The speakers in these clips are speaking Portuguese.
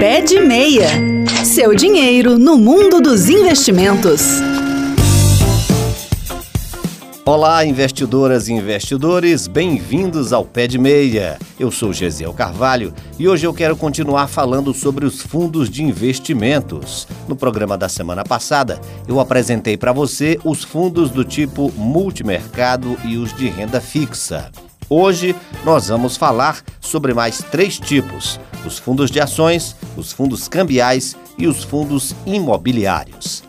Pé de Meia. Seu dinheiro no mundo dos investimentos. Olá, investidoras e investidores, bem-vindos ao Pé de Meia. Eu sou Gesiel Carvalho e hoje eu quero continuar falando sobre os fundos de investimentos. No programa da semana passada, eu apresentei para você os fundos do tipo multimercado e os de renda fixa. Hoje nós vamos falar sobre mais três tipos: os fundos de ações, os fundos cambiais e os fundos imobiliários.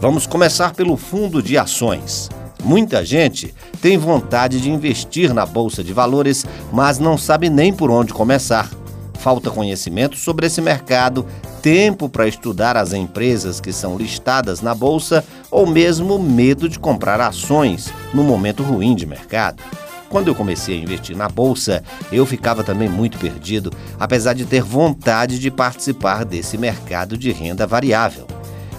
Vamos começar pelo fundo de ações. Muita gente tem vontade de investir na bolsa de valores, mas não sabe nem por onde começar. Falta conhecimento sobre esse mercado, tempo para estudar as empresas que são listadas na bolsa ou mesmo medo de comprar ações no momento ruim de mercado. Quando eu comecei a investir na bolsa, eu ficava também muito perdido, apesar de ter vontade de participar desse mercado de renda variável.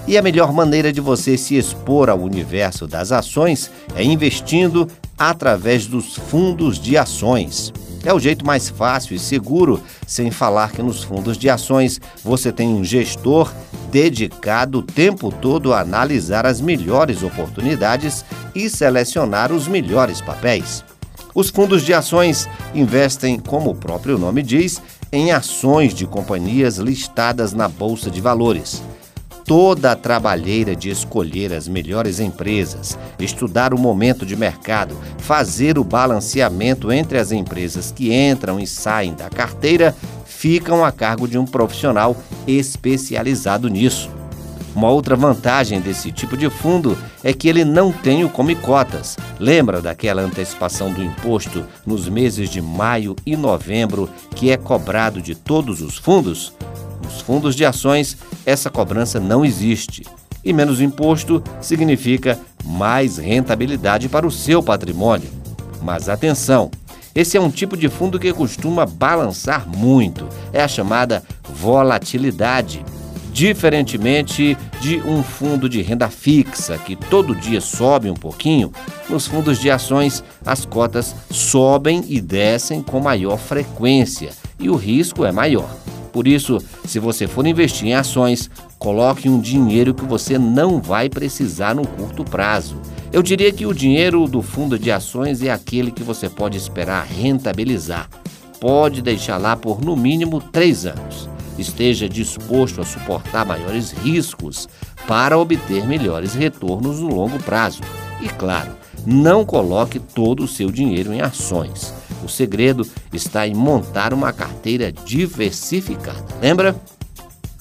E a melhor maneira de você se expor ao universo das ações é investindo através dos fundos de ações. É o jeito mais fácil e seguro, sem falar que nos fundos de ações você tem um gestor dedicado o tempo todo a analisar as melhores oportunidades e selecionar os melhores papéis. Os fundos de ações investem, como o próprio nome diz, em ações de companhias listadas na Bolsa de Valores. Toda a trabalheira de escolher as melhores empresas, estudar o momento de mercado, fazer o balanceamento entre as empresas que entram e saem da carteira, ficam a cargo de um profissional especializado nisso. Uma outra vantagem desse tipo de fundo é que ele não tem o come cotas. Lembra daquela antecipação do imposto nos meses de maio e novembro que é cobrado de todos os fundos? Nos fundos de ações, essa cobrança não existe. E menos imposto significa mais rentabilidade para o seu patrimônio. Mas atenção! Esse é um tipo de fundo que costuma balançar muito. É a chamada volatilidade. Diferentemente de um fundo de renda fixa, que todo dia sobe um pouquinho, nos fundos de ações as cotas sobem e descem com maior frequência e o risco é maior. Por isso, se você for investir em ações, coloque um dinheiro que você não vai precisar no curto prazo. Eu diria que o dinheiro do fundo de ações é aquele que você pode esperar rentabilizar. Pode deixar lá por no mínimo três anos esteja disposto a suportar maiores riscos para obter melhores retornos no longo prazo. E claro, não coloque todo o seu dinheiro em ações. O segredo está em montar uma carteira diversificada. Lembra?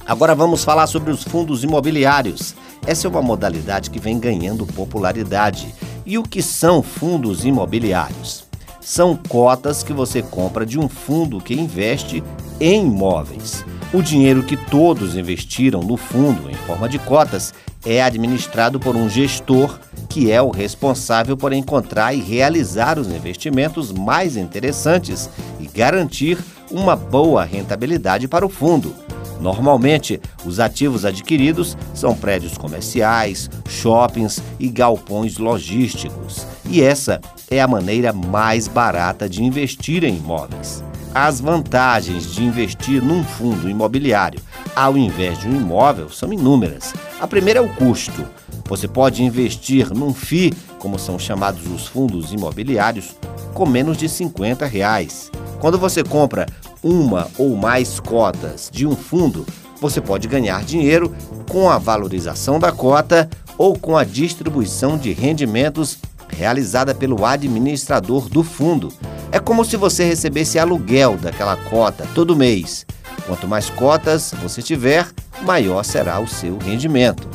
Agora vamos falar sobre os fundos imobiliários. Essa é uma modalidade que vem ganhando popularidade. E o que são fundos imobiliários? São cotas que você compra de um fundo que investe em imóveis. O dinheiro que todos investiram no fundo em forma de cotas é administrado por um gestor que é o responsável por encontrar e realizar os investimentos mais interessantes e garantir uma boa rentabilidade para o fundo. Normalmente, os ativos adquiridos são prédios comerciais, shoppings e galpões logísticos. E essa é a maneira mais barata de investir em imóveis. As vantagens de investir num fundo imobiliário ao invés de um imóvel são inúmeras. A primeira é o custo. Você pode investir num FI, como são chamados os fundos imobiliários, com menos de 50 reais. Quando você compra uma ou mais cotas de um fundo, você pode ganhar dinheiro com a valorização da cota ou com a distribuição de rendimentos realizada pelo administrador do fundo. É como se você recebesse aluguel daquela cota todo mês. Quanto mais cotas você tiver, maior será o seu rendimento.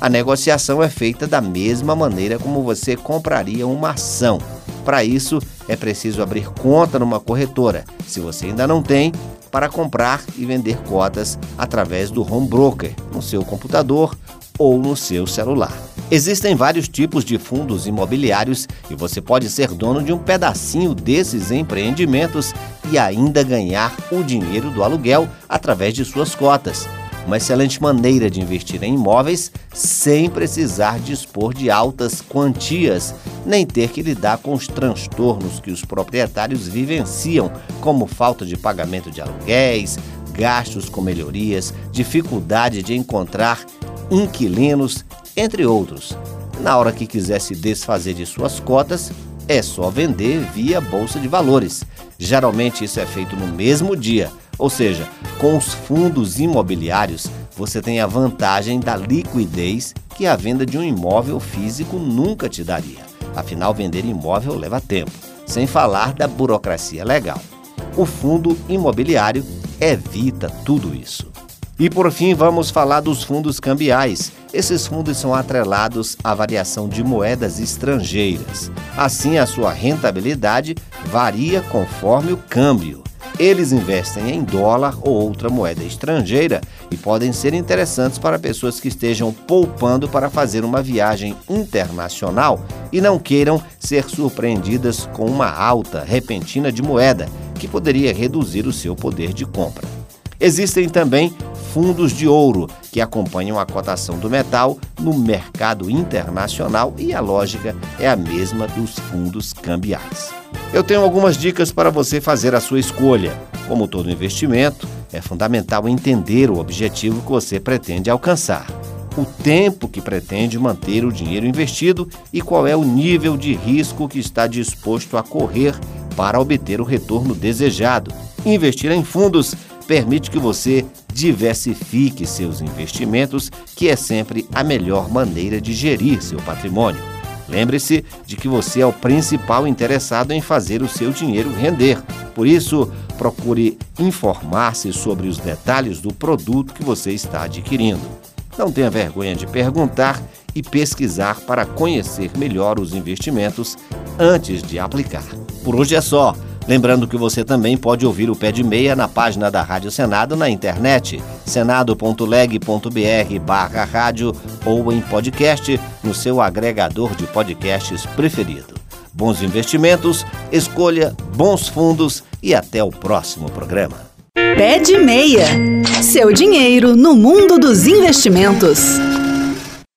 A negociação é feita da mesma maneira como você compraria uma ação. Para isso, é preciso abrir conta numa corretora, se você ainda não tem, para comprar e vender cotas através do home broker, no seu computador ou no seu celular. Existem vários tipos de fundos imobiliários e você pode ser dono de um pedacinho desses empreendimentos e ainda ganhar o dinheiro do aluguel através de suas cotas. Uma excelente maneira de investir em imóveis sem precisar dispor de altas quantias, nem ter que lidar com os transtornos que os proprietários vivenciam, como falta de pagamento de aluguéis, gastos com melhorias, dificuldade de encontrar inquilinos, entre outros. Na hora que quiser se desfazer de suas cotas, é só vender via bolsa de valores. Geralmente isso é feito no mesmo dia, ou seja, com os fundos imobiliários você tem a vantagem da liquidez que a venda de um imóvel físico nunca te daria. Afinal, vender imóvel leva tempo, sem falar da burocracia legal. O fundo imobiliário evita tudo isso. E por fim, vamos falar dos fundos cambiais. Esses fundos são atrelados à variação de moedas estrangeiras. Assim, a sua rentabilidade varia conforme o câmbio. Eles investem em dólar ou outra moeda estrangeira e podem ser interessantes para pessoas que estejam poupando para fazer uma viagem internacional e não queiram ser surpreendidas com uma alta repentina de moeda, que poderia reduzir o seu poder de compra. Existem também fundos de ouro, que acompanham a cotação do metal no mercado internacional e a lógica é a mesma dos fundos cambiais. Eu tenho algumas dicas para você fazer a sua escolha. Como todo investimento, é fundamental entender o objetivo que você pretende alcançar, o tempo que pretende manter o dinheiro investido e qual é o nível de risco que está disposto a correr para obter o retorno desejado. Investir em fundos permite que você diversifique seus investimentos, que é sempre a melhor maneira de gerir seu patrimônio. Lembre-se de que você é o principal interessado em fazer o seu dinheiro render. Por isso, procure informar-se sobre os detalhes do produto que você está adquirindo. Não tenha vergonha de perguntar e pesquisar para conhecer melhor os investimentos antes de aplicar. Por hoje é só. Lembrando que você também pode ouvir o Pé de Meia na página da Rádio Senado na internet, senado.leg.br barra rádio ou em podcast no seu agregador de podcasts preferido. Bons investimentos, escolha bons fundos e até o próximo programa. Pé de Meia. Seu dinheiro no mundo dos investimentos.